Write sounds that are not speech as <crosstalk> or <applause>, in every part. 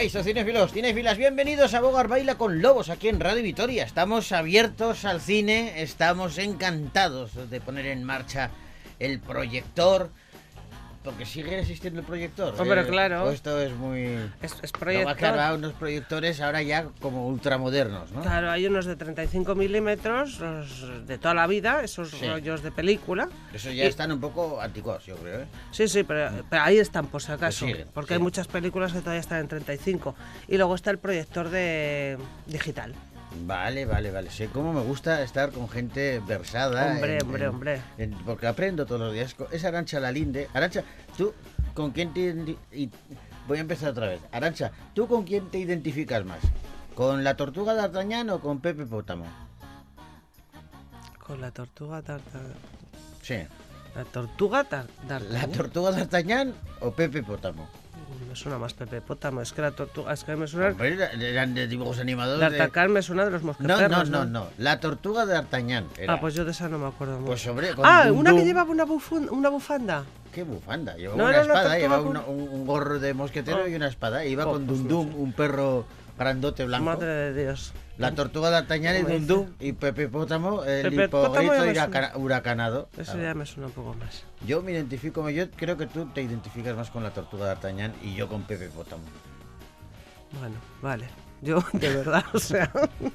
Eso, cinéfilos, cinéfilas, bienvenidos a Bogar Baila con Lobos aquí en Radio Vitoria. Estamos abiertos al cine, estamos encantados de poner en marcha el proyector. Porque sigue existiendo el proyector. ¿eh? claro. Esto es muy. Es, es No, proyector. claro, hay unos proyectores ahora ya como ultramodernos, ¿no? Claro, hay unos de 35 milímetros, los de toda la vida, esos Sí. rollos de película. Eso ya Y- están un poco anticuados, yo creo, ¿eh? Sí, sí, pero, pero ahí están por si acaso. siguen, porque hay muchas películas que todavía están en 35. Y luego está el proyector de digital. Vale, vale, vale. Sé cómo me gusta estar con gente versada. Hombre, en- hombre, en- hombre. en- porque aprendo todos los días. Es Arancha Lalinde. Arancha, tú, ¿con quién te... y- Voy a empezar otra vez. Arancha, ¿tú con quién te identificas más? ¿Con la tortuga D'Artagnan o con Pepe Pótamo? Con la tortuga tarta. Sí. La tortuga tar- ¿La d'Artagnan. tortuga D'Artagnan o Pepe Pótamo? Me suena más Pepe Pótamo. Es que la tortuga. Es que me suena. Eran de dibujos animados de... Me suena de los No, mosqueteros. no, no, no. La tortuga de D'Artagnan. era. Ah, pues yo de esa no me acuerdo mucho. Pues con ah, una que llevaba una, una bufanda. Qué bufanda. Llevaba No, una espada, llevaba con- un, un gorro de mosquetero Oh. y una espada. Iba Oh, con pues Dum no Dum, sé. un perro grandote blanco. Madre de Dios. La tortuga de D'Artagnan y ¿Cómo Dum dice? Dum y Pepe Pótamo, el hipogrito huracanado. Eso ya me suena un poco más. Yo me identifico, yo creo que tú te identificas más con la tortuga de D'Artagnan y yo con Pepe Pótamo. Bueno, vale. Yo, de verdad, o sea.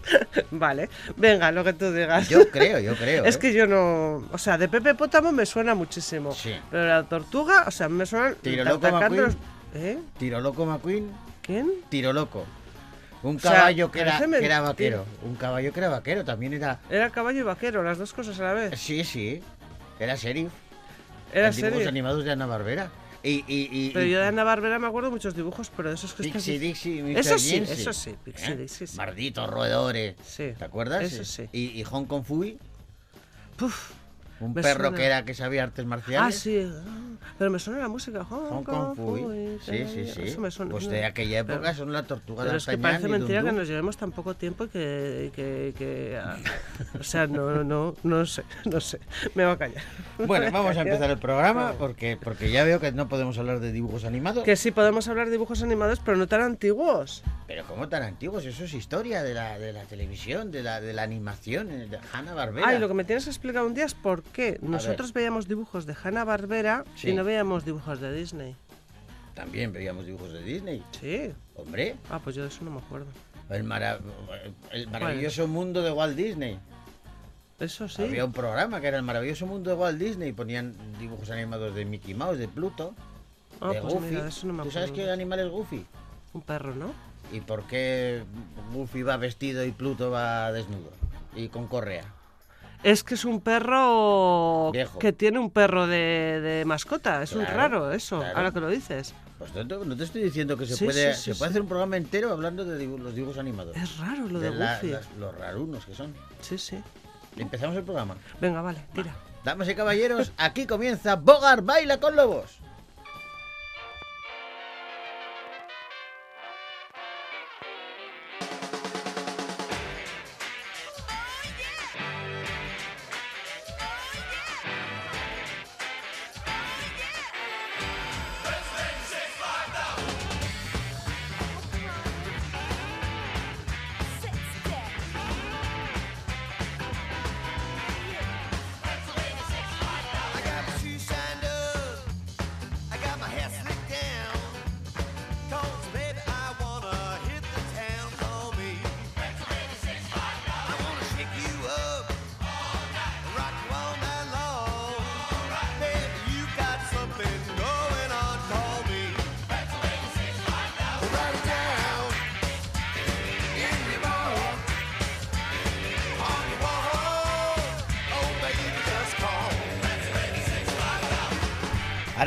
<laughs> vale. Venga, lo que tú digas. Yo creo, yo creo. Es ¿eh? que yo no. O sea, de Pepe Pótamo me suena muchísimo. Sí. Pero la tortuga, o sea, me suena. Tiro loco McQueen. los- ¿Eh? Tiro loco McQueen, ¿Quién? tiro loco. Un O sea, caballo que, era, que era vaquero. Un caballo que era vaquero, también era... Era caballo y vaquero, las dos cosas a la vez. Sí, sí. Era sheriff. Era en dibujos animados de Ana Barbera. Y, y, y, Pero yo de Ana Barbera me acuerdo muchos dibujos, pero de esos que Pixie Dixie, Mr. Eso sí, eso sí, Pixie ¿eh? Dixie, sí. Malditos roedores. Sí, ¿Te acuerdas? eso sí. Y, y Hong Kong Fui, Puf. Un Me perro suena. que era que sabía artes Ah, marciales. sí. ah, Pero me suena la música. Hong, Hong Kong Fui. Fui, Sí, sí, sí. Eso me suena. Pues de aquella época Pero- son la tortuga de Pero es que parece mentira que nos llevemos tan poco tiempo y que, que, que- ah, o sea, no, no, no sé, no sé, me va a callar. Bueno, <laughs> vamos a empezar el programa porque, porque ya veo que no podemos hablar de dibujos animados. Que sí podemos hablar de dibujos animados, pero no tan antiguos. Pero como tan antiguos, eso es historia de la, de la televisión, de la, de la animación, eh, de Hanna Barbera. Ay, lo que me tienes que explicar un día es por qué nosotros veíamos dibujos de Hanna Barbera Sí. y no veíamos dibujos de Disney. También veíamos dibujos de Disney. Sí. Hombre, Ah, pues yo de eso no me acuerdo. el, mara- el maravilloso mundo de Walt Disney. Eso sí. Había un programa que era el maravilloso mundo de Walt Disney. Ponían dibujos animados de Mickey Mouse, de Pluto, Ah, de pues Goofy. mira, de eso no me ¿Tú sabes qué animal es Goofy? Un perro, ¿no? ¿Y por qué Goofy va vestido y Pluto va desnudo? Y con correa. Es que es un perro Viejo. que tiene un perro de, de mascota. Es un raro eso, claro. ahora que lo dices. Pues no te, no te estoy diciendo que se Sí, puede, sí, sí, se puede hacer un programa entero hablando de los dibujos animados. Es raro lo de, de la- las- los rarunos que son. Sí, sí. Empezamos el programa. Venga, vale, tira. Damas y caballeros, aquí comienza Bogar Baila con Lobos.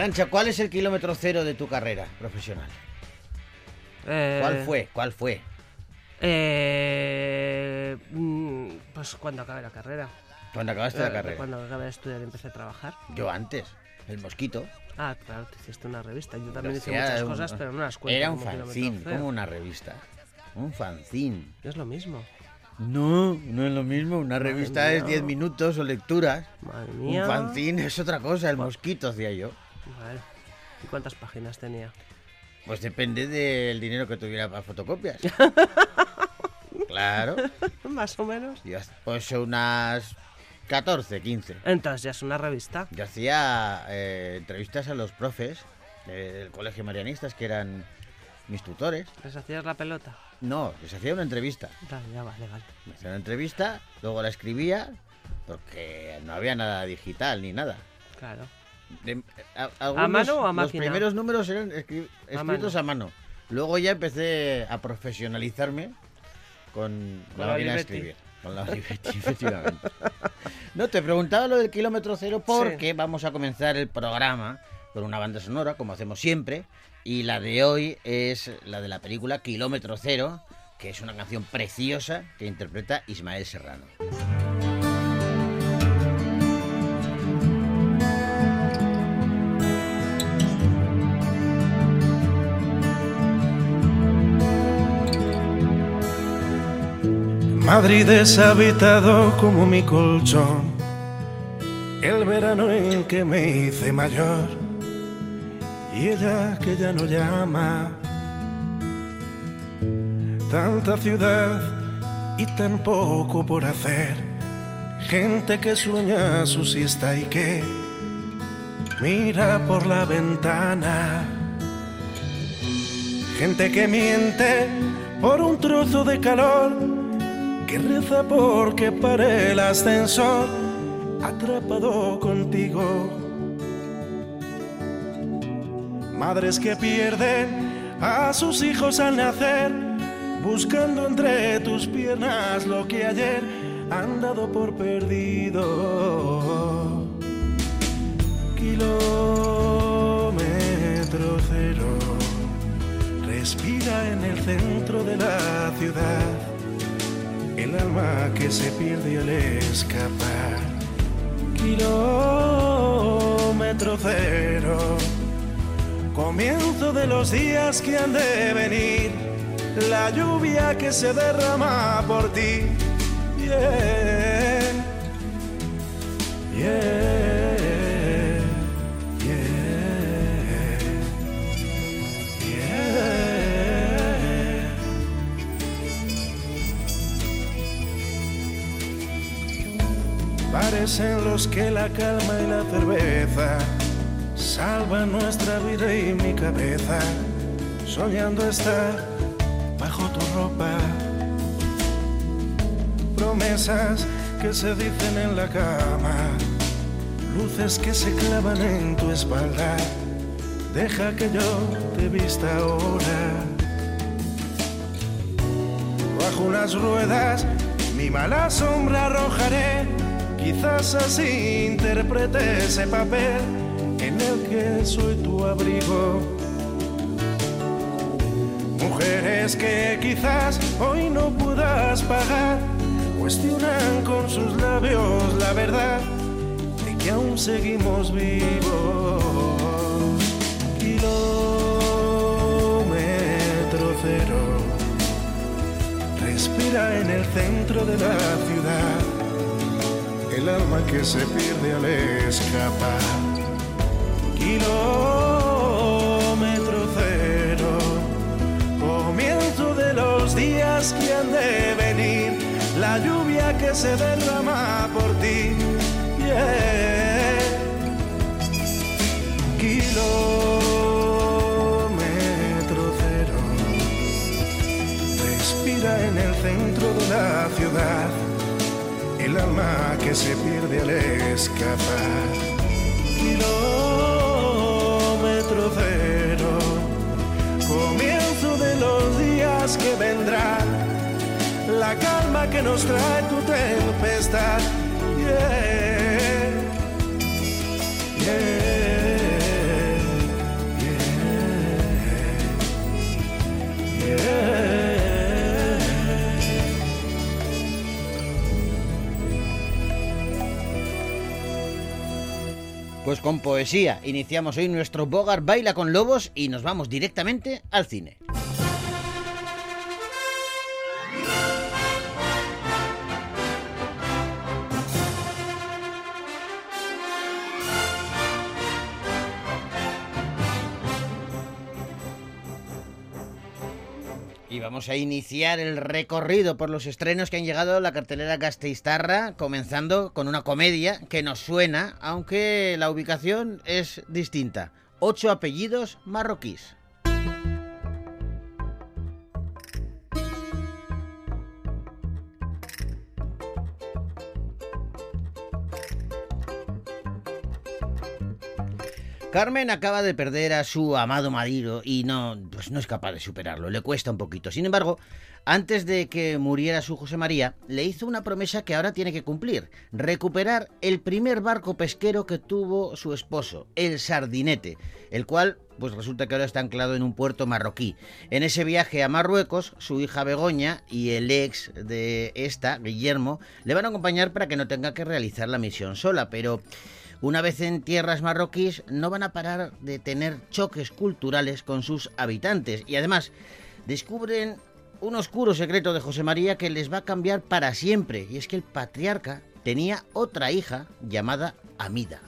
Arancha, ¿cuál es el kilómetro cero de tu carrera profesional? Eh, ¿Cuál fue? ¿Cuál fue? Eh, mm, pues cuando acabé la carrera. Cuando acabaste la Eh, carrera. Cuando acabé de estudiar y empecé a trabajar. Yo antes, el mosquito. Ah, claro, te hiciste una revista. Yo también hice Hacía muchas un- cosas, pero no las cuento. Era un fanzine, como una revista. Un fanzine. Es lo mismo. No, no es lo mismo. Una Madre revista es mía. 10 minutos o lecturas. Madre Un fanzine es otra cosa. El mosquito hacía yo. Vale. ¿Y cuántas páginas tenía? Pues depende del dinero que tuviera para fotocopias. <laughs> claro. Más o menos. Yo, pues unas 14, 15. Entonces ya es una revista. Yo hacía eh, entrevistas a los profes del colegio marianistas que eran mis tutores. Les hacías la pelota. No, les hacía una entrevista. Ya, ya vale, vale. Me hacía una entrevista, luego la escribía, porque no había nada digital ni nada. Claro. De- a, algunos- mano o a Los máquina? primeros números eran escri- A escritos a mano. Luego ya empecé a profesionalizarme con, Con la máquina de escribir. Con la <laughs> efectivamente. No, te preguntaba lo del kilómetro cero porque vamos a comenzar el programa con una banda sonora, como hacemos siempre. Y la de hoy es la de la película Kilómetro Cero, que es una canción preciosa que interpreta Ismael Serrano. Madrid deshabitado como mi colchón, el verano en que me hice mayor y ella que ya no llama. Tanta ciudad y tan poco por hacer, gente que sueña su siesta y que mira por la ventana. Gente que miente por un trozo de calor, que reza porque pare el ascensor, atrapado contigo. Madres que pierden a sus hijos al nacer, buscando entre tus piernas lo que ayer han dado por perdido. Kilómetro cero, respira en el centro de la ciudad el alma que se pierde al escapar. Kilómetro cero, comienzo de los días que han de venir, la lluvia que se derrama por ti. Yeah, yeah, Parecen los que la calma y la cerveza salvan nuestra vida y mi cabeza, soñando estar bajo tu ropa. Promesas que se dicen en la cama, luces que se clavan en tu espalda. Deja que yo te vista ahora bajo unas ruedas mi mala sombra arrojaré. Quizás así interprete ese papel en el que soy tu abrigo. Mujeres que quizás hoy no puedas pagar, cuestionan con sus labios la verdad de que aún seguimos vivos. Kilómetro cero respira en el centro de la ciudad, el alma que se pierde al escapar. Kilómetro cero, comienzo de los días que han de venir, la lluvia que se derrama por ti. Kilómetro cero respira en el centro de la ciudad, alma que se pierde al escapar. Kilómetro cero, comienzo de los días que vendrán, la calma que nos trae tu tempestad. Yeah. Yeah. Pues con poesía iniciamos hoy nuestro Bogart Baila con Lobos y nos vamos directamente al cine. Y vamos a iniciar el recorrido por los estrenos que han llegado a la cartelera Gasteiztarra, comenzando con una comedia que nos suena, aunque la ubicación es distinta. Ocho apellidos marroquíes. Carmen acaba de perder a su amado marido y no, pues no es capaz de superarlo, le cuesta un poquito. Sin embargo, antes de que muriera su José María, le hizo una promesa que ahora tiene que cumplir, recuperar el primer barco pesquero que tuvo su esposo, el Sardinete, el cual pues resulta que ahora está anclado en un puerto marroquí. En ese viaje a Marruecos, su hija Begoña y el ex de esta, Guillermo, le van a acompañar para que no tenga que realizar la misión sola, pero una vez en tierras marroquíes no van a parar de tener choques culturales con sus habitantes y además descubren un oscuro secreto de José María que les va a cambiar para siempre y es que el patriarca tenía otra hija llamada Amida.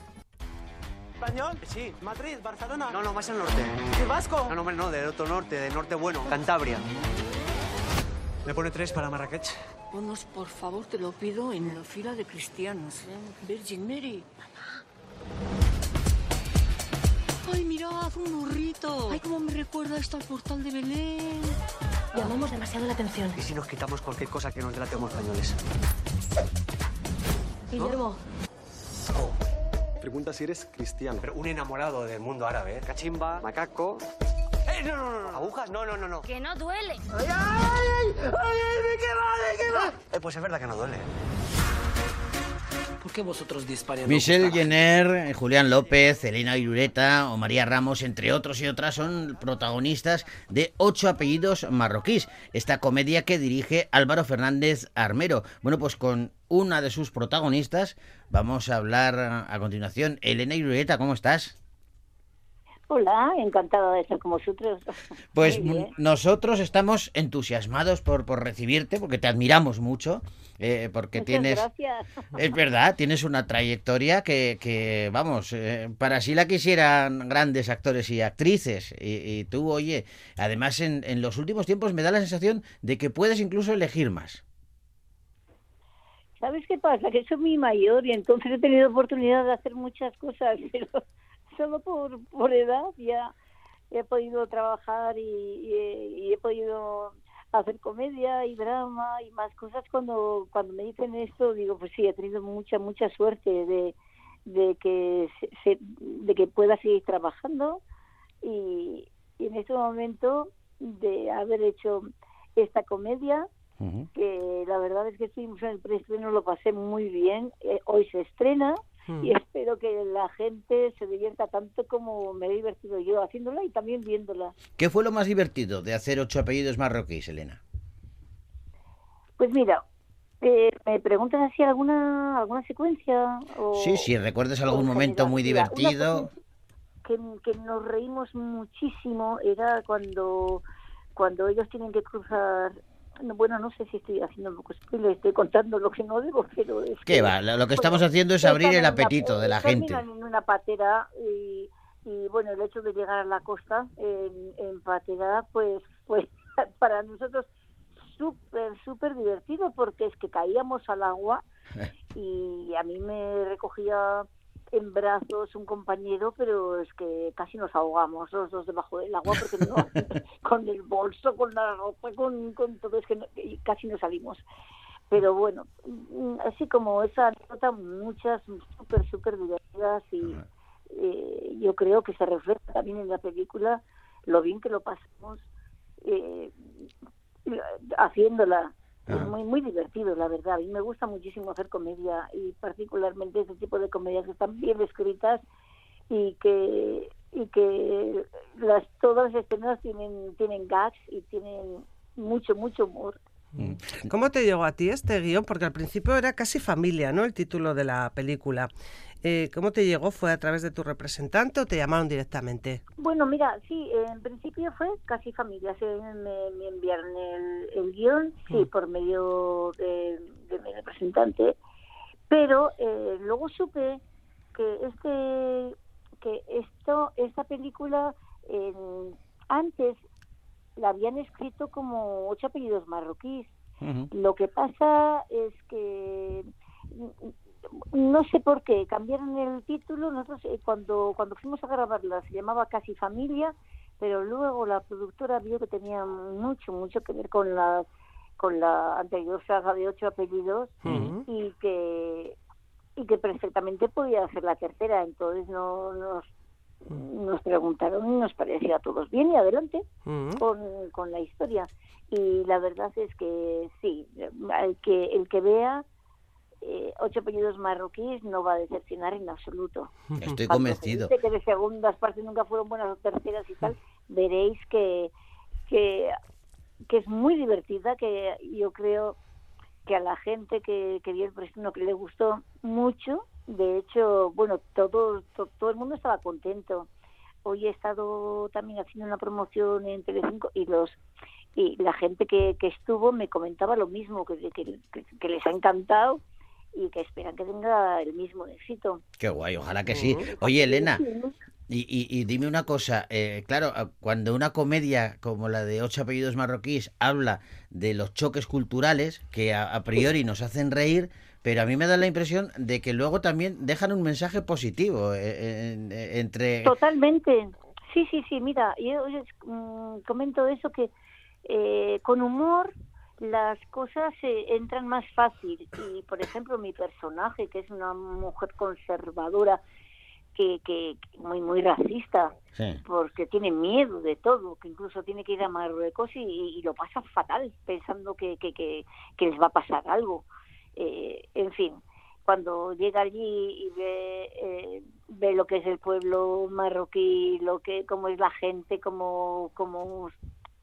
¿Español? Sí. ¿Madrid? ¿Barcelona? No, no, más al norte. ¿Y vasco? No, no, hombre, no, del otro norte, del norte bueno, Cantabria. Me pone tres para Marrakech. Ponos, por favor, te lo pido, en la fila de cristianos. ¿eh? Virgin Mary. ¡Ay, mirad, un burrito! ¡Ay, cómo me recuerda esto al portal de Belén! Llamamos demasiado la atención. ¿Y si nos quitamos cualquier cosa que nos delate como españoles? Guillermo, Pregunta si eres cristiano. Pero un enamorado del mundo árabe, ¿eh? Cachimba, macaco... ¡Eh, no, no, no, no! ¿Agujas? No, no, no, no. que no duele. Eh, pues es verdad que no duele. ¿Por qué vosotros disparáis? Michelle Jenner, Julián López, Elena Irureta o María Ramos, entre otros y otras, son protagonistas de Ocho apellidos marroquíes, esta comedia que dirige Álvaro Fernández Armero. Bueno, pues con una de sus protagonistas vamos a hablar a continuación. Elena Irureta, ¿cómo estás? Hola, encantada de estar con vosotros. <laughs> Pues nosotros estamos entusiasmados por, por recibirte, porque te admiramos mucho, eh, porque Muchas tienes... gracias. Es verdad, tienes una trayectoria que, que, vamos, eh, para sí la quisieran grandes actores y actrices. Y, y tú, oye, además en, en los últimos tiempos me da la sensación de que puedes incluso elegir más. ¿Sabes qué pasa? Que soy muy mayor y entonces he tenido oportunidad de hacer muchas cosas, <laughs> pero solo por, por edad ya he podido trabajar y, y he- y he podido hacer comedia y drama y más cosas. Cuando, cuando me dicen esto, digo, pues sí, he tenido mucha, mucha suerte de, de, que, se- se- de que pueda seguir trabajando y, y en este momento de haber hecho esta comedia que la verdad es que estuvimos en el preestreno, lo pasé muy bien. Eh, hoy se estrena Hmm. y espero que la gente se divierta tanto como me he divertido yo haciéndola y también viéndola. ¿Qué fue lo más divertido de hacer ocho apellidos marroquíes, Elena? Pues mira, eh, ¿me preguntas así alguna alguna secuencia? O, Sí, si recuerdas algún en momento general? muy divertido. Que, que nos reímos muchísimo era cuando cuando ellos tienen que cruzar bueno, no sé si estoy haciendo un poco spoiler, estoy contando lo que no debo, pero es ¿Qué que- va? Lo que estamos haciendo es abrir el una- apetito de la gente. en una patera y, y, bueno, el hecho de llegar a la costa en, en patera, pues, <laughs> pues para nosotros súper, súper divertido porque es que caíamos al agua <laughs> y a mí me recogía en brazos un compañero, pero es que casi nos ahogamos los dos debajo del agua porque no, <laughs> con el bolso, con la ropa, con, con todo, es que no- casi no salimos. Pero bueno, mm, así como esa anécdota, muchas súper, súper divertidas y eh, yo creo que se refleja también en la película lo bien que lo pasamos eh, haciéndola. Es muy, muy divertido, la verdad. A mí me gusta muchísimo hacer comedia y particularmente ese tipo de comedias que están bien escritas y que y que las todas las escenas tienen tienen gags y tienen mucho mucho humor. ¿Cómo te llegó a ti este guion? Porque al principio era casi familia, ¿no? El título de la película. Eh, ¿Cómo te llegó? ¿Fue a través de tu representante o te llamaron directamente? Bueno, mira, sí, en principio fue casi familia. Se me, me enviaron el, el guion, sí, por medio de, de mi representante, pero eh, luego supe que este que esto esta película antes la habían escrito como ocho apellidos marroquíes. Lo que pasa es que mm, no sé por qué cambiaron el título. Nosotros eh, cuando cuando fuimos a grabarla se llamaba Casi Familia, pero luego la productora vio que tenía mucho mucho que ver con la con la anterior saga de ocho apellidos y que y que perfectamente podía hacer la tercera. Entonces no nos nos preguntaron y nos pareció a todos bien y adelante con, con la historia. Y la verdad es que sí, el que, el que vea eh, ocho apellidos marroquíes no va a decepcionar en absoluto. Estoy Cuando convencido. se dice que de segundas partes nunca fueron buenas o terceras y tal, veréis que, que, que es muy divertida, que yo creo que a la gente que, que vio el preestreno que le gustó mucho, de hecho, bueno, todo, to- todo el mundo estaba contento. Hoy he estado también haciendo una promoción en Telecinco y los y la gente que, que estuvo me comentaba lo mismo, que, que, les ha encantado y que esperan que tenga el mismo éxito. Qué guay, ojalá que sí. Oye, Elena, y, y- y dime una cosa. eh, claro, a- cuando una comedia como la de Ocho apellidos marroquíes habla de los choques culturales que a, a priori nos hacen reír, pero a mí me da la impresión de que luego también dejan un mensaje positivo eh, en- en- entre... Totalmente. Sí, sí, sí. Mira, yo yo, mm, comento eso que eh, con humor las cosas eh, entran más fácil. Y, por ejemplo, mi personaje, que es una mujer conservadora, que, que que muy, muy racista, Sí. porque tiene miedo de todo, que incluso tiene que ir a Marruecos y, y lo pasa fatal, pensando que, que, que, que les va a pasar algo. Eh, en fin, cuando llega allí y ve, eh, ve lo que es el pueblo marroquí, lo que cómo es la gente, cómo, cómo,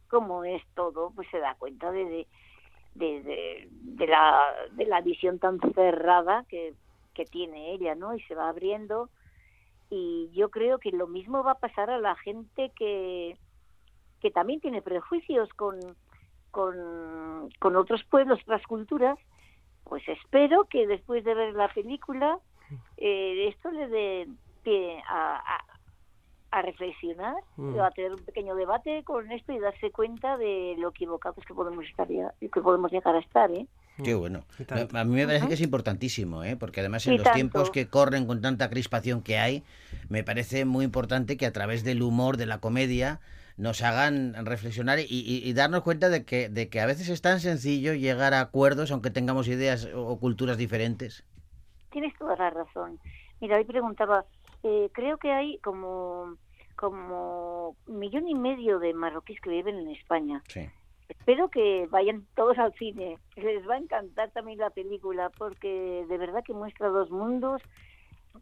cómo es todo, pues se da cuenta de, de, de, de- la, de la visión tan cerrada que, que tiene ella, ¿no? Y se va abriendo y yo creo que lo mismo va a pasar a la gente que, que también tiene prejuicios con, con, con otros pueblos, otras culturas, pues espero que después de ver la película eh, esto le dé pie a, a, a reflexionar, Mm. a tener un pequeño debate con esto y darse cuenta de lo equivocados que podemos estar ya- que podemos llegar a estar, ¿eh? Qué bueno. A mí me parece que es importantísimo, ¿eh? porque además en Y los tanto. tiempos que corren con tanta crispación que hay, me parece muy importante que a través del humor, de la comedia, nos hagan reflexionar y, y- y darnos cuenta de que, de que a veces es tan sencillo llegar a acuerdos aunque tengamos ideas o, culturas diferentes. Tienes toda la razón. Mira, hoy preguntaba, eh, creo que hay como como un millón y medio de marroquíes que viven en España. Sí. Espero que vayan todos al cine. Les va a encantar también la película porque de verdad que muestra dos mundos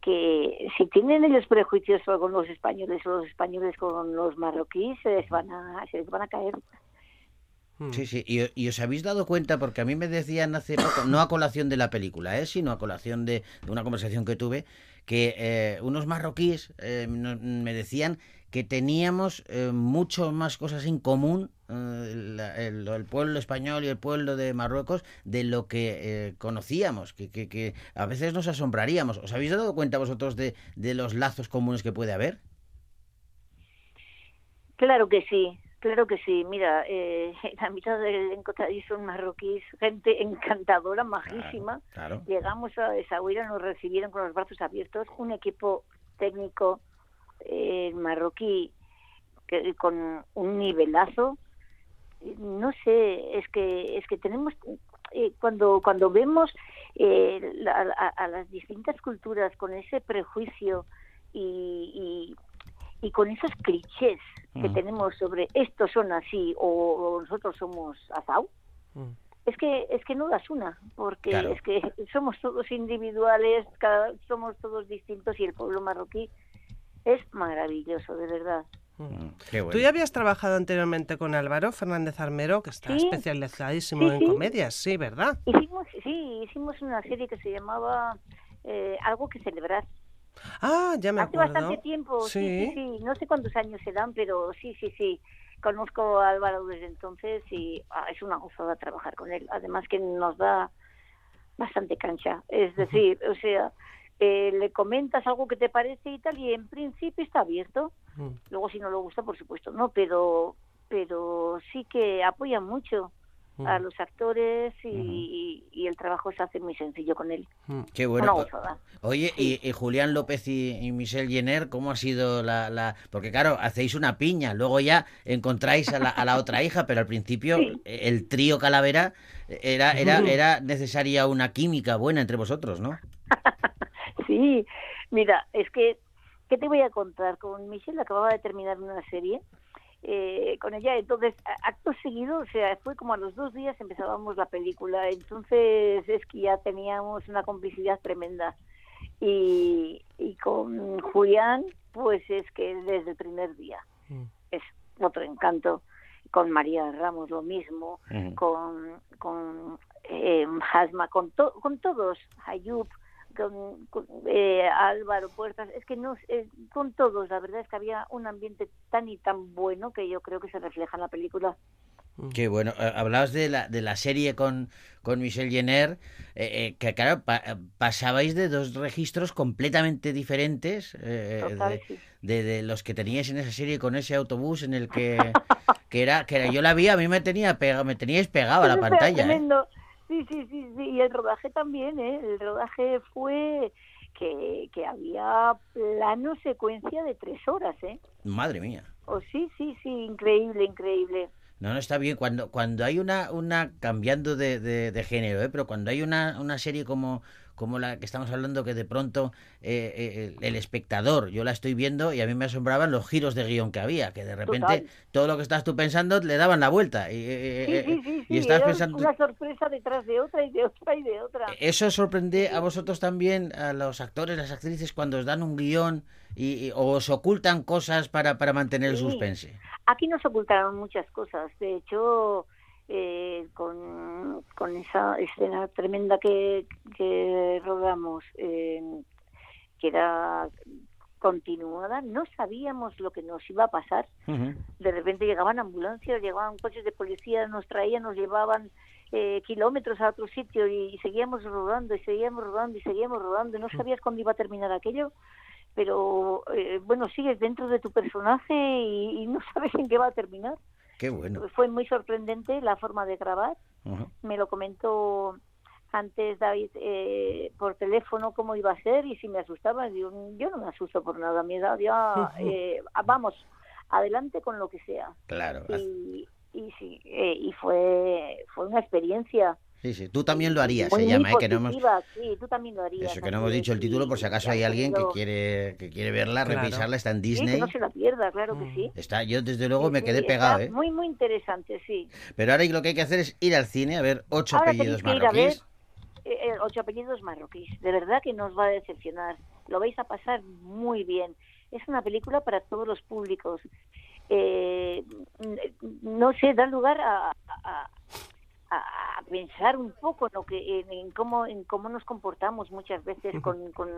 que si tienen ellos prejuicios con los españoles o los españoles con los marroquíes se les van a se les van a caer. Mm. Sí, sí. Y, y os habéis dado cuenta, porque a mí me decían hace poco, no a colación de la película, ¿eh? sino a colación de, de una conversación que tuve, que eh, unos marroquíes eh, me decían que teníamos eh, mucho más cosas en común eh, el, el pueblo español y el pueblo de Marruecos de lo que eh, conocíamos, que, que- que a veces nos asombraríamos. ¿Os habéis dado cuenta vosotros de, de los lazos comunes que puede haber? Claro que sí, claro que sí. Mira, eh, <laughs> la mitad del elenco allí son marroquíes, gente encantadora, majísima. Claro. Llegamos a Essaouira, nos recibieron con los brazos abiertos, un equipo técnico eh, marroquí que, con un nivelazo. No sé, es que es que tenemos eh, cuando cuando vemos eh, la- a, a las distintas culturas con ese prejuicio y, y, y con esos clichés que Ujú. tenemos sobre estos son así o, o nosotros somos asau, Mm. es que es que no das una porque Claro. es que somos todos individuales cada, somos todos distintos y el pueblo marroquí es maravilloso de verdad Mm, Qué Tú bueno. ya habías trabajado anteriormente con Álvaro Fernández Armero, que está Sí. especializadísimo Sí, en sí. comedias, sí, ¿verdad? hicimos sí hicimos una serie que se llamaba eh, algo que celebrar Ah, ya me hace acuerdo. bastante tiempo sí. sí Sí. sí no sé cuántos años se dan pero sí sí sí conozco a Álvaro desde entonces y ah, es una gozada trabajar con él además que nos da bastante cancha es decir o sea eh, le comentas algo que te parece y tal y en principio está abierto Mm. Luego, si no le gusta, por supuesto, no, pero pero sí que apoya mucho a Mm. los actores y, y el trabajo se hace muy sencillo con él. Qué bueno. Una gozada. Oye, y, y Julián López y, y Michelle Jenner, ¿cómo ha sido la, la...? Porque claro, hacéis una piña, luego ya encontráis a la, a la otra hija, pero al principio Sí. el trío Calavera era, era, <laughs> era necesaria una química buena entre vosotros, ¿no? <laughs> Sí, mira, es que, ¿qué te voy a contar? Con Michelle acababa de terminar una serie eh, con ella, entonces, acto seguido, o sea, fue como a los dos días empezábamos la película, entonces es que ya teníamos una complicidad tremenda. Y, y con Julián, pues es que desde el primer día Mm. es otro encanto. Con María Ramos lo mismo, con, con eh, Hasma, con, to- con todos, Ayub, con, con, eh, Álvaro Puertas, es que no, eh, con todos, la verdad es que había un ambiente tan y tan bueno que yo creo que se refleja en la película. Qué bueno. Eh, Hablabas de la, de la serie con, con Michelle Jenner, eh, eh, que claro, pa- pasabais de dos registros completamente diferentes eh, Total, de, sí. de- de los que teníais en esa serie con ese autobús en el que, que era, que era, yo la vi, a mí me tenía pega, me teníais pegado a la pantalla. ¿eh? tremendo. Sí, sí, sí, sí, y el rodaje también, ¿eh? El rodaje fue que, que había plano secuencia de tres horas, ¿eh? Madre mía. Oh, sí, sí, sí, increíble, increíble. No, no está bien. Cuando, cuando hay una, una cambiando de, de- de género, ¿eh? pero cuando hay una, una serie como, como la que estamos hablando, que de pronto eh, eh, el, espectador, yo la estoy viendo y a mí me asombraban los giros de guion que había, que de repente Total. todo lo que estás tú pensando le daban la vuelta. Y, eh, Sí, eh, sí, y estás pensando... una sorpresa detrás de otra y de otra y de otra. ¿Eso sorprende a vosotros también, a los actores, las actrices, cuando os dan un guion y, y- o os ocultan cosas para, para mantener el suspense? Aquí nos ocultaron muchas cosas. De hecho, eh, con, con esa escena tremenda que, que rodamos, eh, que era continuada, no sabíamos lo que nos iba a pasar. De repente llegaban ambulancias, llegaban coches de policía, nos traían, nos llevaban eh, kilómetros a otro sitio y, seguíamos rodando y seguíamos rodando y seguíamos rodando. No sabías cuándo iba a terminar aquello, pero eh, bueno, sigues dentro de tu personaje y, y no <laughs> sabes en qué va a terminar. Qué bueno. Fue muy sorprendente la forma de grabar. Me lo comentó antes David eh, por teléfono cómo iba a ser y si me asustaba. Digo, yo no me asusto por nada, a mi edad ya <laughs> eh, vamos, adelante con lo que sea. Claro. Y, y sí, eh, y fue, fue una experiencia. Sí, sí. Tú también lo harías, muy, se muy llama, ¿eh? Que no hemos... Sí, tú también lo harías. Eso que no hemos así dicho el título por si acaso hay ha alguien que quiere que quiere verla, Claro. revisarla, está en Sí, Disney. que no se la pierda, claro que Mm. sí. Está, yo desde luego me Sí, quedé sí, pegado, ¿eh? Muy, muy interesante, sí. Pero ahora lo que hay que hacer es ir al cine a ver ocho Ahora apellidos marroquíes. eh, eh, ocho apellidos marroquíes. De verdad que nos va a decepcionar. Lo vais a pasar muy bien. Es una película para todos los públicos. Eh, no sé, da lugar a, a- a- a pensar un poco en, lo que, en, en cómo, en cómo nos comportamos muchas veces con, con,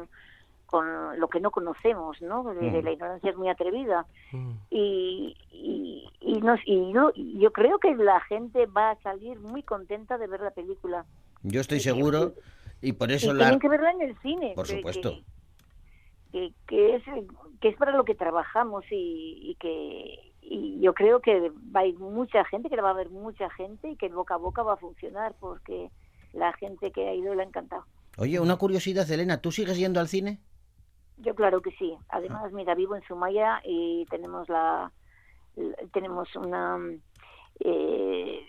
con lo que no conocemos, ¿no? De- de Mm. la ignorancia es muy atrevida Mm. y, y, y, nos, y yo, y yo creo que la gente va a salir muy contenta de ver la película. Yo estoy seguro y por eso y la... tienen que verla en el cine. Por que- supuesto. Que, que, que es, que es para lo que trabajamos y, y que y yo creo que va a ir mucha gente, que la va a ver mucha gente y que el boca a boca va a funcionar porque la gente que ha ido le ha encantado. Oye, una curiosidad, Elena, ¿tú sigues yendo al cine? Yo claro que sí. Además, mira, vivo en Sumaya y tenemos la, la- tenemos una eh,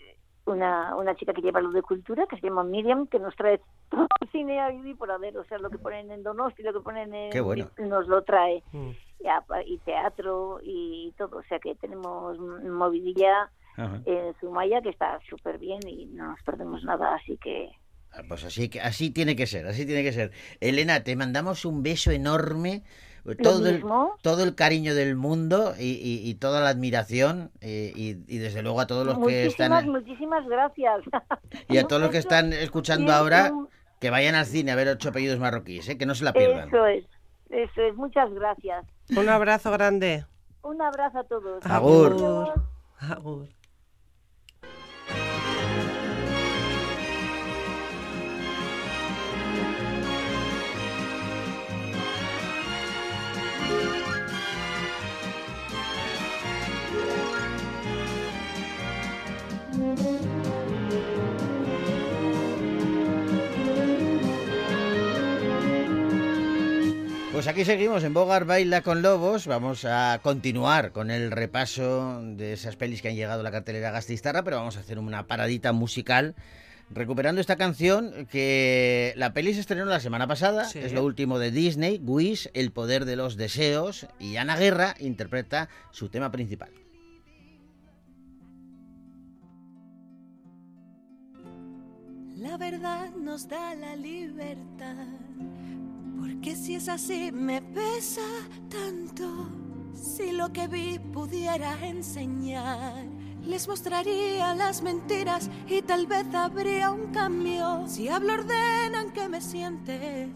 una una chica que lleva lo de cultura que se llama Miriam que nos trae todo el cine a vivir por haber, o sea, lo que ponen en Donosti, lo que ponen en Qué bueno. nos lo trae Mm. y, teatro y todo, o sea que tenemos movidilla Ajá. en Sumaya que está súper bien y no nos perdemos nada, así que Ah, Pues así, que- así tiene que ser, así tiene que ser. Elena, te mandamos un beso enorme, todo el, todo el cariño del mundo y, y- y toda la admiración eh, y, y desde luego a todos los que están muchísimas gracias. y a todos los que están escuchando Sí, ahora que vayan al cine a ver ocho apellidos marroquíes, ¿eh? que no se la pierdan. Eso es, eso es, muchas gracias. Un abrazo grande. Un abrazo a todos. Agur. Agur. Pues aquí seguimos en Bogar Baila con Lobos. Vamos a continuar con el repaso de esas pelis que han llegado a la cartelera Gastistarra, pero vamos a hacer una paradita musical recuperando esta canción que la peli se estrenó la semana pasada, Sí. es lo último de Disney, Wish, El poder de los deseos, y Ana Guerra interpreta su tema principal. La verdad nos da la libertad. Porque si es así me pesa tanto. Si lo que vi pudiera enseñar, les mostraría las mentiras y tal vez habría un cambio. Si hablo ordenan que me siente.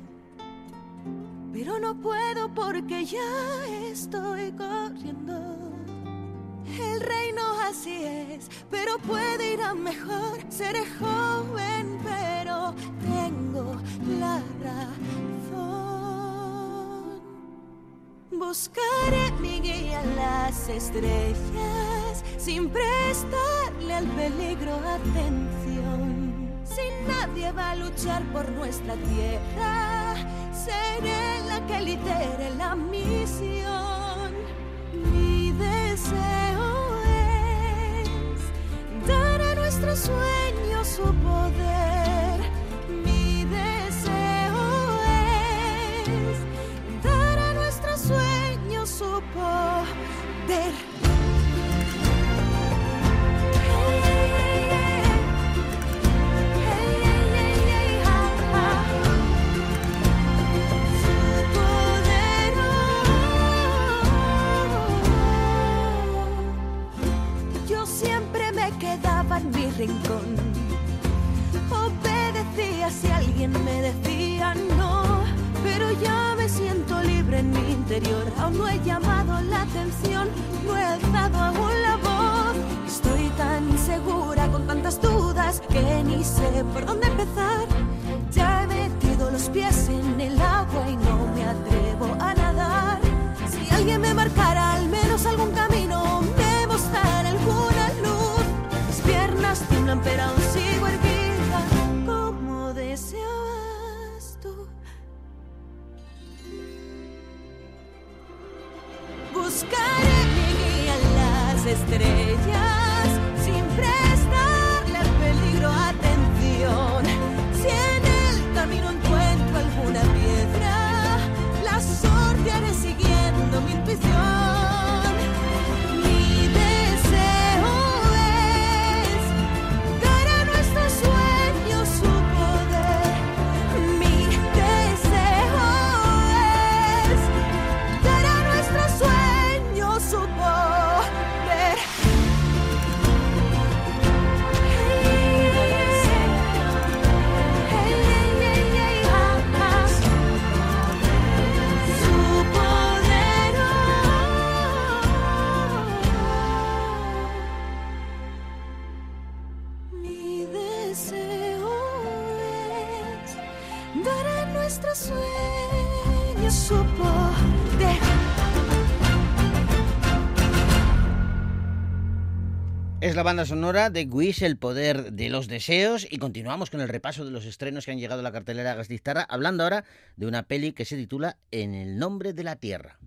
Pero no puedo porque ya estoy corriendo. El reino así es, pero puede ir a mejor. Seré joven, pero tengo la razón. Buscaré mi guía en las estrellas sin prestarle al peligro atención. Si nadie va a luchar por nuestra tierra, seré la que lidere la misión. Mi deseo es dar a nuestros sueños su poder. Su poder. Yo siempre me quedaba en mi rincón. Obedecía si alguien me decía no, Aún no he llamado la atención, no he alzado aún la voz. Estoy tan insegura con tantas dudas que ni sé por dónde empezar. Ya he metido los pies en el agua y no me atrevo a nadar. Si alguien me marcara al menos algún camino, Buscaré en las estrellas Es la banda sonora de Wish, El poder de los deseos, y continuamos con el repaso de los estrenos que han llegado a la cartelera Gastistarra, hablando ahora de una peli que se titula En el nombre de la tierra.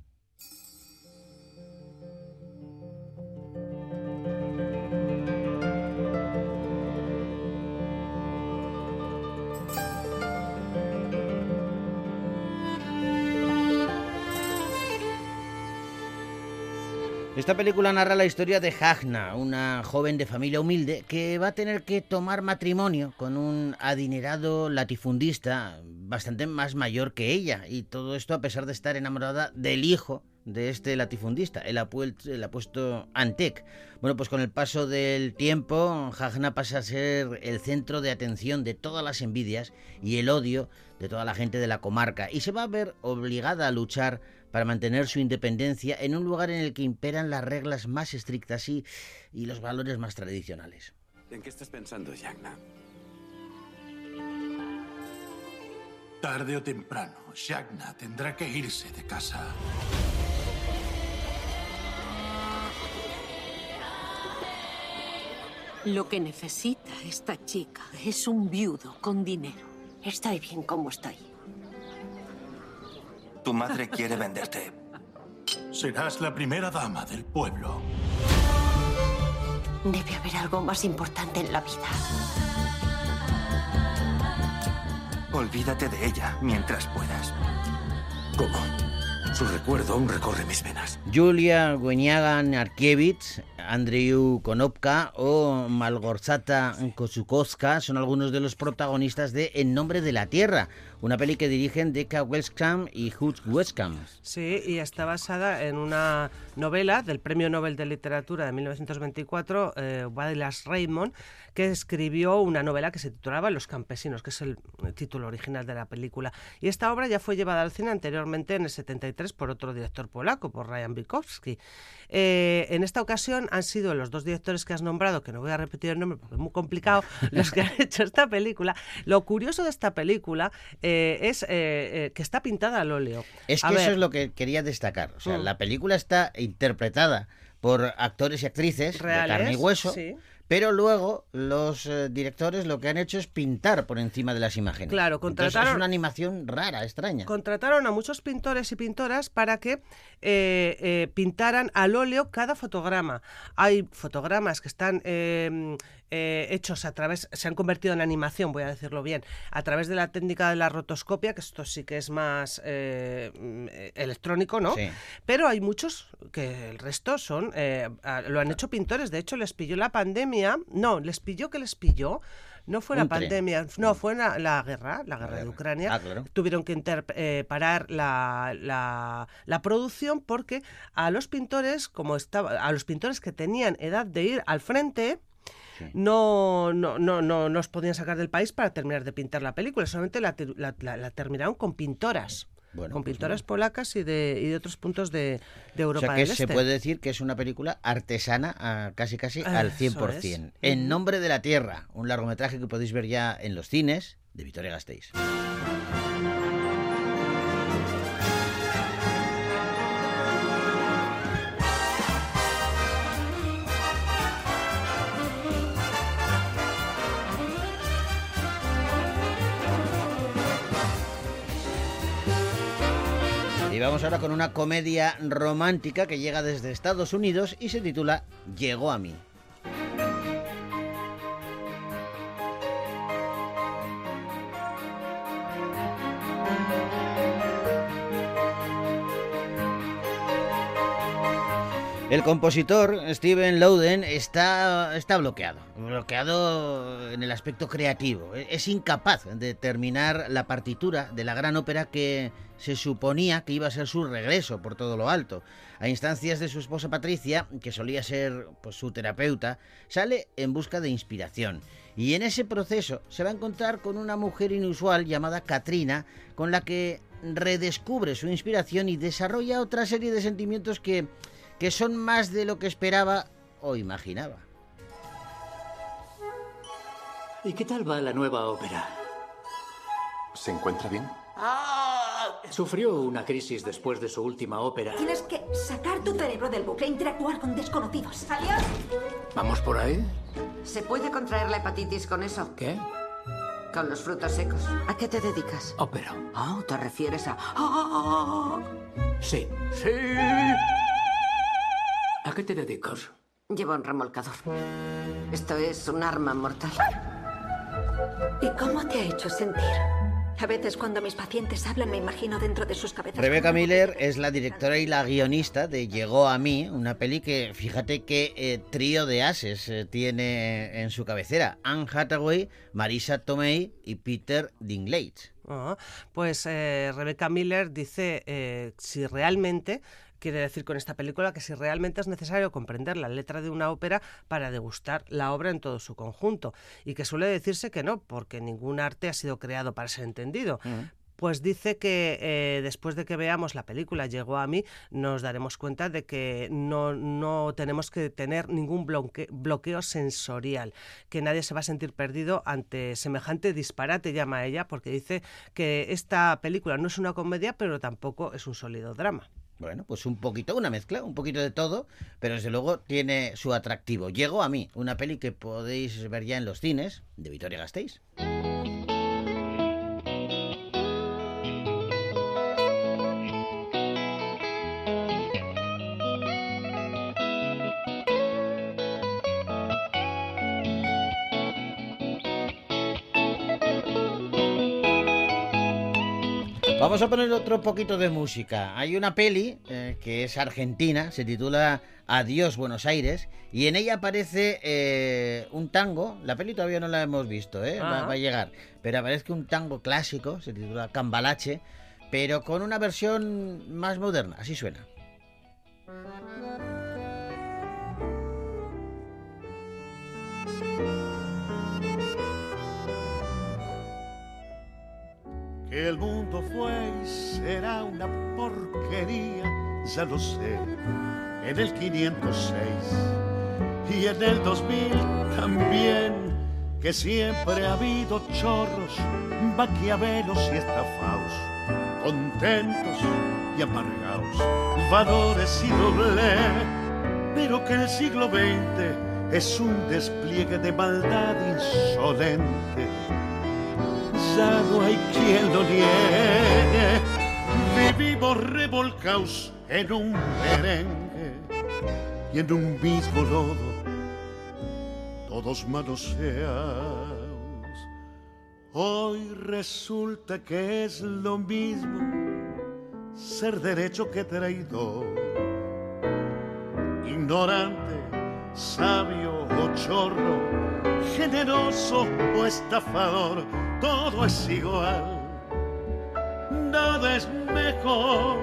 Esta película narra la historia de Hagna, una joven de familia humilde que va a tener que tomar matrimonio con un adinerado latifundista bastante más mayor que ella. Y todo esto a pesar de estar enamorada del hijo de este latifundista, el, apuesto Antec. Bueno, pues con el paso del tiempo, Hagna pasa a ser el centro de atención de todas las envidias y el odio de toda la gente de la comarca y se va a ver obligada a luchar para mantener su independencia en un lugar en el que imperan las reglas más estrictas y, y los valores más tradicionales. ¿En qué estás pensando, Yagna? Tarde o temprano, Shagna tendrá que irse de casa. Lo que necesita esta chica es un viudo con dinero. Estoy bien como estoy. Tu madre quiere venderte. Serás la primera dama del pueblo. Debe haber algo más importante en la vida. Olvídate de ella mientras puedas. ¿Cómo? Su recuerdo aún recorre mis venas. Julia Gueniaga Narkiewicz, Andriy Konopka o Malgorzata Kosukowska son algunos de los protagonistas de En nombre de la tierra, una peli que dirigen Decca Westcam y Hugh Westcam. Sí, y está basada en una novela del Premio Nobel de Literatura de 1924, eh, Wallace Raymond, que escribió una novela que se titulaba Los campesinos, que es el título original de la película. Y esta obra ya fue llevada al cine anteriormente en el 73 por otro director polaco, por Ryan Bikowski. Eh, en esta ocasión han sido los dos directores que has nombrado, que no voy a repetir el nombre porque es muy complicado, <laughs> los que han hecho esta película. Lo curioso de esta película eh, es eh, eh, que está pintada al óleo. Es que A eso ver, es lo que quería destacar. O sea, Mm. la película está interpretada por actores y actrices Reales, de carne y hueso. sí. Pero luego los eh, directores lo que han hecho es pintar por encima de las imágenes. Claro, Entonces, contrataron- es una animación rara, extraña. Contrataron a muchos pintores y pintoras para que eh, eh, pintaran al óleo cada fotograma. Hay fotogramas que están eh, hechos a través, se han convertido en animación, voy a decirlo bien, a través de la técnica de la rotoscopia, que esto sí que es más eh, mm, electrónico, ¿no? Sí. Pero hay muchos que el resto son, eh, lo han hecho pintores. De hecho, les pilló la pandemia. No, les pilló que les pilló. No fue la tren. pandemia, no, fue la, la guerra, la guerra de Ucrania. Ah, claro. Tuvieron que inter- eh, parar la, la- la producción porque a los pintores, como estaba, a los pintores que tenían edad de ir al frente, no, no, no, no nos podían sacar del país para terminar de pintar la película. Solamente la, ter- la- la- la terminaron con pintoras. Bueno, con pues pintoras polacas y de, y de otros puntos de, de O Europa sea que del se Este. puede decir que es una película artesana ah, casi casi al Eso 100%. es. En Ujú. nombre de la tierra, un largometraje que podéis ver ya en los cines de Vitoria Gasteiz. Y vamos ahora con una comedia romántica que llega desde Estados Unidos y se titula Llegó a mí. El compositor Steven Louden está, está bloqueado, bloqueado en el aspecto creativo. E- Es incapaz de terminar la partitura de la gran ópera que se suponía que iba a ser su regreso por todo lo alto. A instancias de su esposa Patricia, que solía ser pues, su terapeuta, sale en busca de inspiración. Y en ese proceso se va a encontrar con una mujer inusual llamada Katrina, con la que redescubre su inspiración y desarrolla otra serie de sentimientos que que son más de lo que esperaba o imaginaba. ¿Y qué tal va la nueva ópera? ¿Se encuentra bien? Sufrió una crisis después de su última ópera. Tienes que sacar tu cerebro del bucle e interactuar con desconocidos. ¿Adiós? ¿Vamos por ahí? ¿Se puede contraer la hepatitis con eso? ¿Qué? Con los frutos secos. ¿A qué te dedicas? Ópera. Ah, ¿te refieres a...? Ah, Sí. Sí. ¿A qué te dedicas? Llevo un remolcador. Esto es un arma mortal. ¿Y cómo te ha hecho sentir? A veces cuando mis pacientes hablan me imagino dentro de sus cabezas. Rebecca Miller es la directora y la guionista de Llegó a mí, una peli que, fíjate qué eh, trío de ases eh, tiene en su cabecera. Anne Hathaway, Marisa Tomei y Peter Dinklage. Ah, pues eh, Rebecca Miller dice eh, si realmente quiere decir con esta película que si realmente es necesario comprender la letra de una ópera para degustar la obra en todo su conjunto y que suele decirse que no porque ningún arte ha sido creado para ser entendido. Pues dice que eh, después de que veamos la película Llegó a mí, nos daremos cuenta de que no, no tenemos que tener ningún bloque- bloqueo sensorial, que nadie se va a sentir perdido ante semejante disparate, llama ella, porque dice que esta película no es una comedia, pero tampoco es un sólido drama. Bueno, pues un poquito, una mezcla, un poquito de todo, pero desde luego tiene su atractivo. Llegó a mí, una peli que podéis ver ya en los cines de Vitoria Gasteiz. Vamos a poner otro poquito de música. Hay una peli eh, que es argentina, se titula Adiós Buenos Aires, y en ella aparece eh, un tango. La peli todavía no la hemos visto, ¿eh? va, Ah. va a llegar. Pero aparece un tango clásico, se titula Cambalache, pero con una versión más moderna. Así suena. Que el mundo fue y será una porquería, ya lo sé, en el 506 y en el 2000 también, que siempre ha habido chorros, maquiavelos y estafaos, contentos y amargados, valores y doble, pero que el siglo XX es un despliegue de maldad insolente no hay quien lo niegue. Vivimos revolcaos en un merengue y en un mismo lodo, todos manoseados. Hoy resulta que es lo mismo ser derecho que traidor, ignorante, sabio o chorro, generoso o estafador, todo es igual, nada es mejor.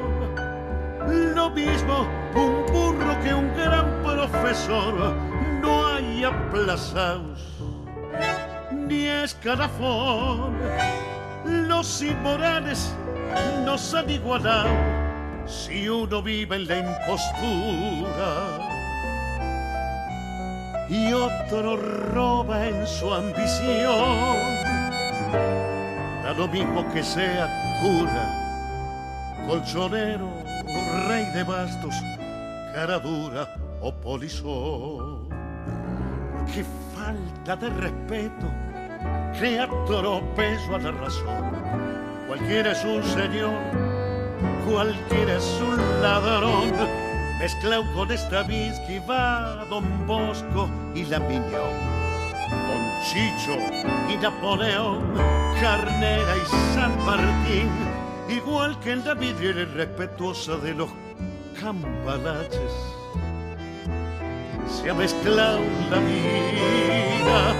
Lo mismo un burro que un gran profesor, no hay aplazados ni escalafón. Los inmorales nos han igualado si uno vive en la impostura y otro roba en su ambición. Da lo mismo que sea cura, colchonero, rey de bastos, cara dura o polizón. Qué falta de respeto, qué atropello a la razón. Cualquiera es un señor, cualquiera es un ladrón. Mezclado con esta whisky va Don Bosco y la Miñón. Don Chicho y Napoleón, Carnera y San Martín, igual que en la vidriera irrespetuosa de los cambalaches. Se ha mezclado la vida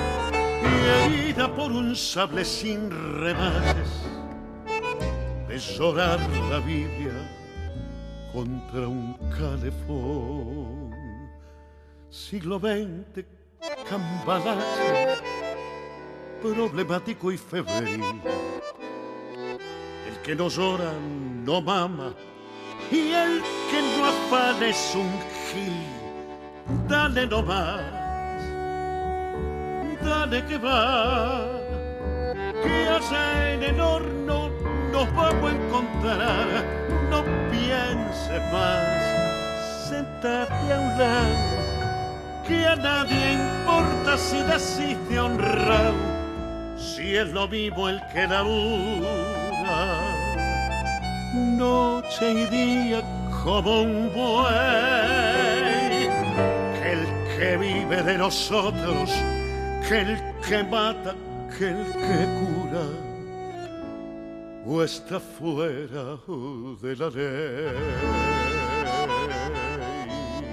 y herida por un sable sin remaches de la Biblia contra un calefón. Siglo XX, cambalache, problemático y febril. El que no llora no mama y el que no afana es un gil. Dale nomás, dale que va, que allá en el horno nos vamos a encontrar. No pienses más, sentate a un lado, que a nadie importa si naciste honrado, es lo mismo el que labura. Noche y día como un buey, que el que vive de nosotros, que el que mata, que el que cura o está fuera de la ley.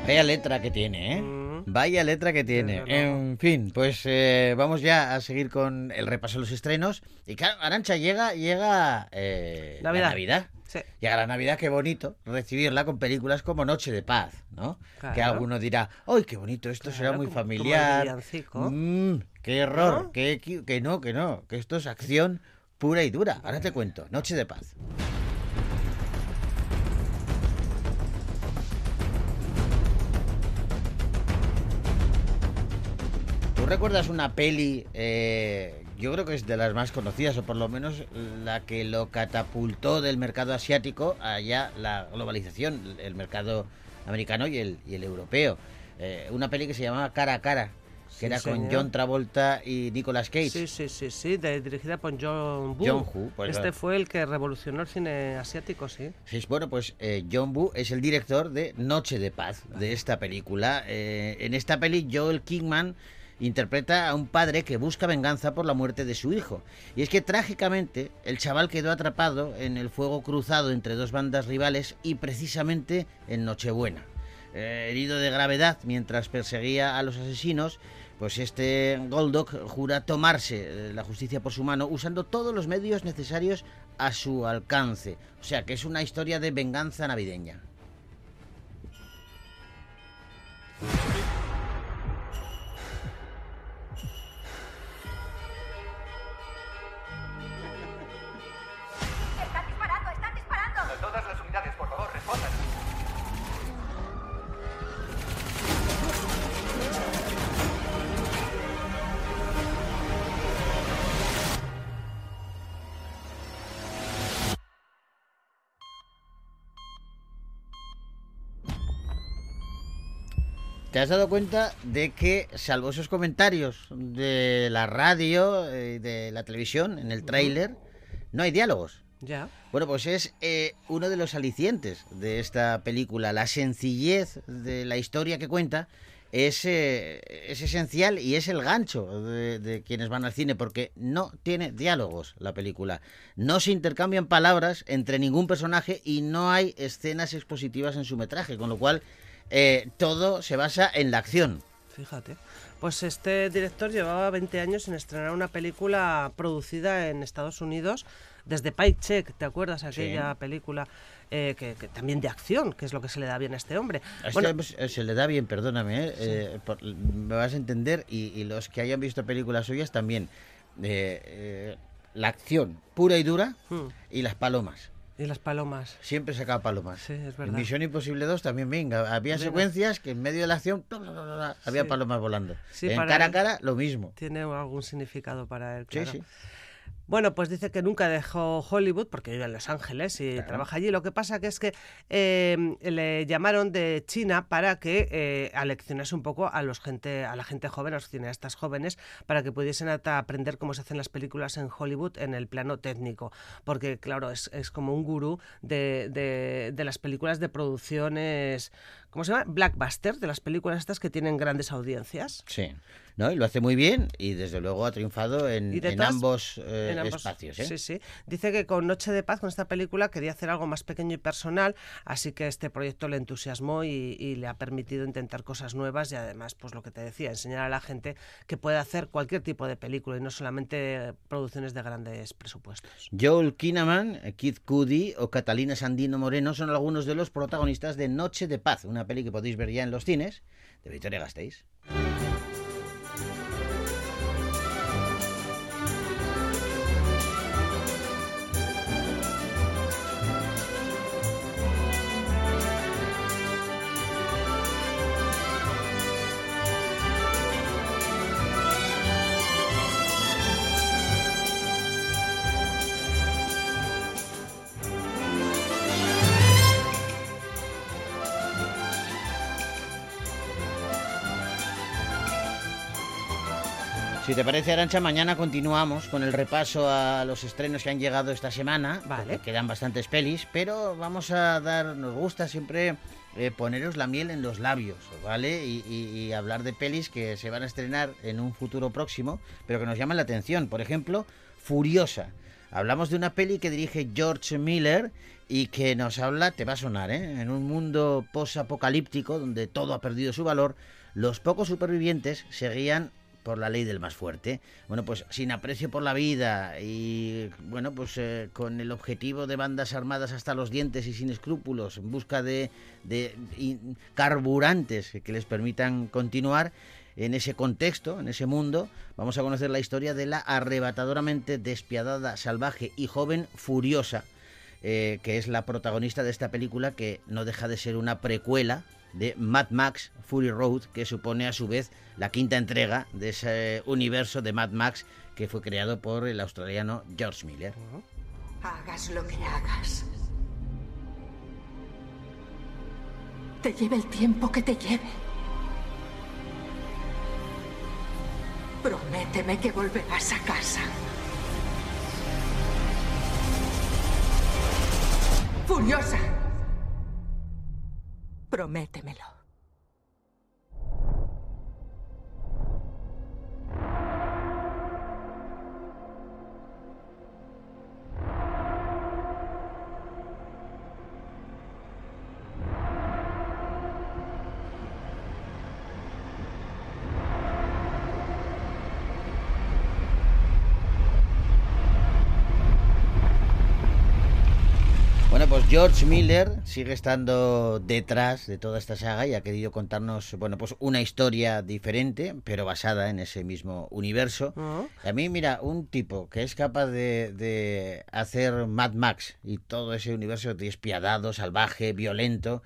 Vaya letra que tiene, ¿eh? Vaya letra que tiene. En fin, pues eh, vamos ya a seguir con el repaso de los estrenos. Y claro, Arancha llega, llega eh, la Navidad. Navidad. Sí. Llega la Navidad, qué bonito recibirla con películas como Noche de Paz, ¿no? Claro. Que alguno dirá, ¡ay, qué bonito! Esto será muy como- familiar. Mm, ¡Qué error! Que no, que no! Que esto es acción pura y dura. Ahora te cuento. Noche de Paz. ¿Tú recuerdas una peli? eh, yo creo que es de las más conocidas, o por lo menos la que lo catapultó del mercado asiático allá la globalización, el mercado americano y el, y el europeo. Eh, una peli que se llamaba Cara a Cara, que Sí, era con. John Travolta y Nicolas Cage. Sí, sí, sí, sí, de- dirigida por John Woo. John Woo, pues, este claro. fue el que revolucionó el cine asiático, sí. Sí, bueno, pues eh, John Woo es el director de Noche de Paz, de esta película. En esta peli, Joel Kingman interpreta a un padre que busca venganza por la muerte de su hijo. Y es que trágicamente el chaval quedó atrapado en el fuego cruzado entre dos bandas rivales y precisamente en Nochebuena. Eh, herido de gravedad mientras perseguía a los asesinos, pues este Goldock jura tomarse eh, la justicia por su mano usando todos los medios necesarios a su alcance. O sea que es una historia de venganza navideña. ¿Te has dado cuenta de que, salvo esos comentarios de la radio y de la televisión en el tráiler, no hay diálogos? Ya. Bueno, pues es eh, uno de los alicientes de esta película. La sencillez de la historia que cuenta es, eh, es esencial y es el gancho de, de quienes van al cine, porque no tiene diálogos la película. No se intercambian palabras entre ningún personaje y no hay escenas expositivas en su metraje, con lo cual eh, todo se basa en la acción. Fíjate. Pues este director llevaba 20 años en estrenar una película producida en Estados Unidos desde Pike Check, ¿te acuerdas? Aquella película eh, que, que también de acción, que es lo que se le da bien a este hombre. Este Bueno, se- le da bien, perdóname, ¿eh? Eh, por- me vas a entender, y, y los que hayan visto películas suyas también. Eh, eh, la acción pura y dura Hmm. y las palomas. Y las palomas. Siempre sacaba palomas. Sí, es En verdad. Misión Imposible 2 también, venga, había Venga. secuencias que en medio de la acción bla, bla, bla, bla, había Sí. palomas volando. Sí, en para cara a cara, lo mismo. Tiene algún significado para él, Sí, claro. sí. Bueno, pues dice que nunca dejó Hollywood porque vive en Los Ángeles y trabaja allí. Lo que pasa que es que eh, le llamaron de China para que eh, aleccionase un poco a los gente, a la gente joven, a los cineastas jóvenes, para que pudiesen aprender cómo se hacen las películas en Hollywood en el plano técnico. Porque, claro, es, es como un gurú de, de- de las películas de producciones, ¿cómo se llama? Blackbuster, de las películas estas que tienen grandes audiencias. Sí. ¿No? Y lo hace muy bien y desde luego ha triunfado en, Y de en todas- ambos, eh, en ambos- espacios. ¿eh? Sí, sí. Dice que con Noche de Paz, con esta película, quería hacer algo más pequeño y personal, así que este proyecto le entusiasmó y, y le ha permitido intentar cosas nuevas y además, pues lo que te decía, enseñar a la gente que puede hacer cualquier tipo de película y no solamente producciones de grandes presupuestos. Joel Kinnaman, Kid Cudi o Catalina Sandino Moreno son algunos de los protagonistas de Noche de Paz, una peli que podéis ver ya en los cines de Victoria Gasteiz. Te parece, Arancha, mañana continuamos con el repaso a los estrenos que han llegado esta semana. Vale. Quedan bastantes pelis, pero vamos a dar, nos gusta siempre eh, poneros la miel en los labios, ¿vale? Y, y- y hablar de pelis que se van a estrenar en un futuro próximo, pero que nos llaman la atención. Por ejemplo, Furiosa. Hablamos de una peli que dirige George Miller y que nos habla, te va a sonar, ¿eh? En un mundo post-apocalíptico donde todo ha perdido su valor, los pocos supervivientes seguían por la ley del más fuerte. Bueno, pues sin aprecio por la vida y, bueno, pues eh, con el objetivo de bandas armadas hasta los dientes y sin escrúpulos, en busca de, de carburantes que les permitan continuar en ese contexto, en ese mundo, vamos a conocer la historia de la arrebatadoramente despiadada, salvaje y joven Furiosa, eh, que es la protagonista de esta película que no deja de ser una precuela de Mad Max Fury Road, que supone a su vez la quinta entrega de ese universo de Mad Max que fue creado por el australiano George Miller. Hagas lo que hagas. Te lleve el tiempo que te lleve. Prométeme que volverás a casa. Furiosa. Prométemelo. George Miller sigue estando detrás de toda esta saga y ha querido contarnos, bueno, pues una historia diferente, pero basada en ese mismo universo. Ah. A mí, mira, un tipo que es capaz de, de hacer Mad Max y todo ese universo despiadado, salvaje, violento.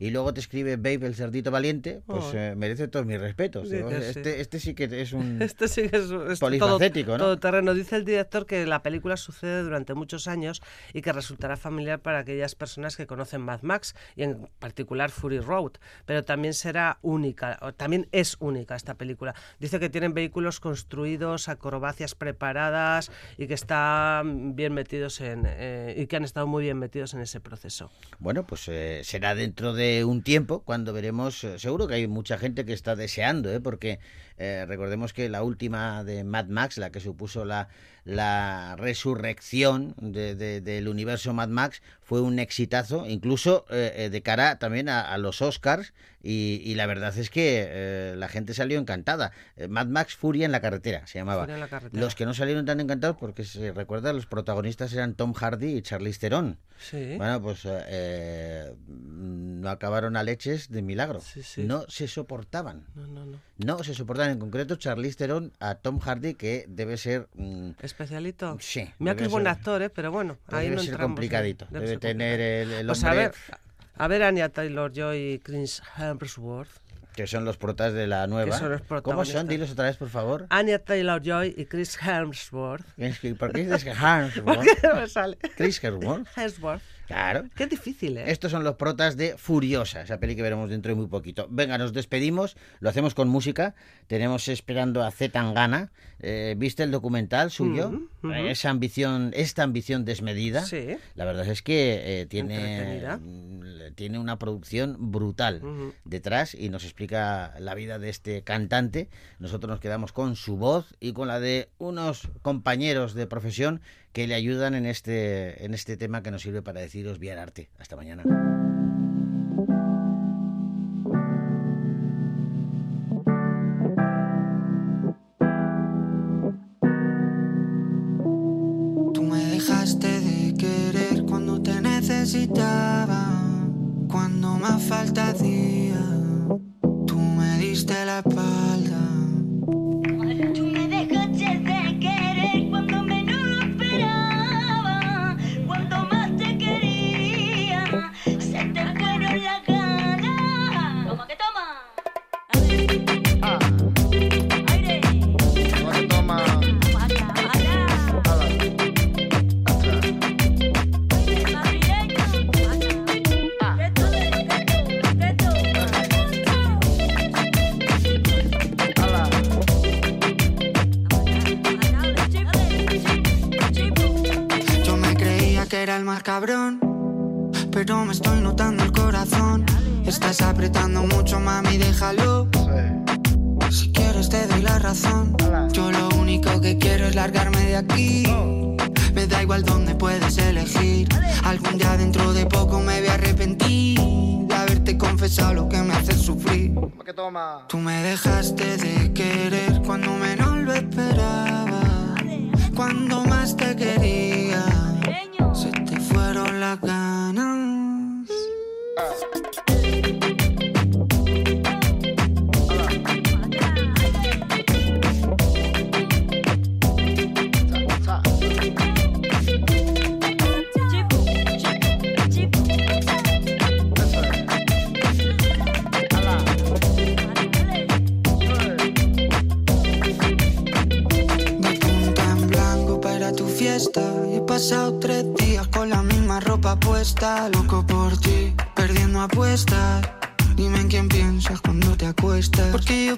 Y luego te escribe Babe el cerdito valiente, pues Oh. eh, merece todos mis respetos. Digo, este, este sí que es un <laughs> Este sí que es, es polifacético, todo, ¿no? todo terreno. Dice el director que la película sucede durante muchos años y que resultará familiar para aquellas personas que conocen Mad Max y en particular Fury Road, pero también será única, o también es única esta película. Dice que tienen vehículos construidos, acrobacias preparadas y que están bien metidos en eh, y que han estado muy bien metidos en ese proceso. Bueno, pues eh, será dentro de un tiempo cuando veremos. eh, seguro que hay mucha gente que está deseando, ¿eh? porque eh, recordemos que la última de Mad Max, la que supuso la, la resurrección de- de- del universo Mad Max, fue un exitazo, incluso eh, eh, de cara también a, a los Oscars. Y, y la verdad es que eh, la gente salió encantada. Eh, Mad Max Furia en la carretera se llamaba. Furia en la carretera. Los que no salieron tan encantados, porque se recuerda, los protagonistas eran Tom Hardy y Charlize Theron. Sí. Bueno, pues eh, no acabaron a leches de milagro. sí. No se soportaban. No, no, no. No se soportaban. En concreto, Charlize Theron a Tom Hardy, que debe ser... mm, ¿Especialito? Sí. Mira que debe es buen actor, ¿eh? pero bueno, pues ahí debe no ser entramos, ¿eh? complicadito. Debe Debe ser tener el, el Pues a ver, a ver Anya Taylor-Joy y Chris Hemsworth. Que son los protas de la nueva. son los ¿Cómo son? Dilos otra vez, por favor. Anya Taylor-Joy y Chris Hemsworth. Que- ¿Por qué dices que Hemsworth? <laughs> ¿Por qué no me sale? Chris Hemsworth. Hemsworth. Claro. Qué difícil, ¿eh? Estos son los protas de Furiosa, esa peli que veremos dentro de muy poquito. Venga, nos despedimos, lo hacemos con música. Tenemos esperando a Z Tangana. Eh, ¿Viste el documental suyo? Ujú. Eh, Esa ambición, esta ambición desmedida. Sí. La verdad es que eh, tiene, mm, tiene una producción brutal Ujú. detrás y nos explica la vida de este cantante. Nosotros nos quedamos con su voz y con la de unos compañeros de profesión que le ayudan en este, en este tema que nos sirve para deciros bien arte. Hasta mañana. Ropa puesta. Loco por ti, perdiendo apuestas. Dime en quién piensas cuando te acuestas. Porque yo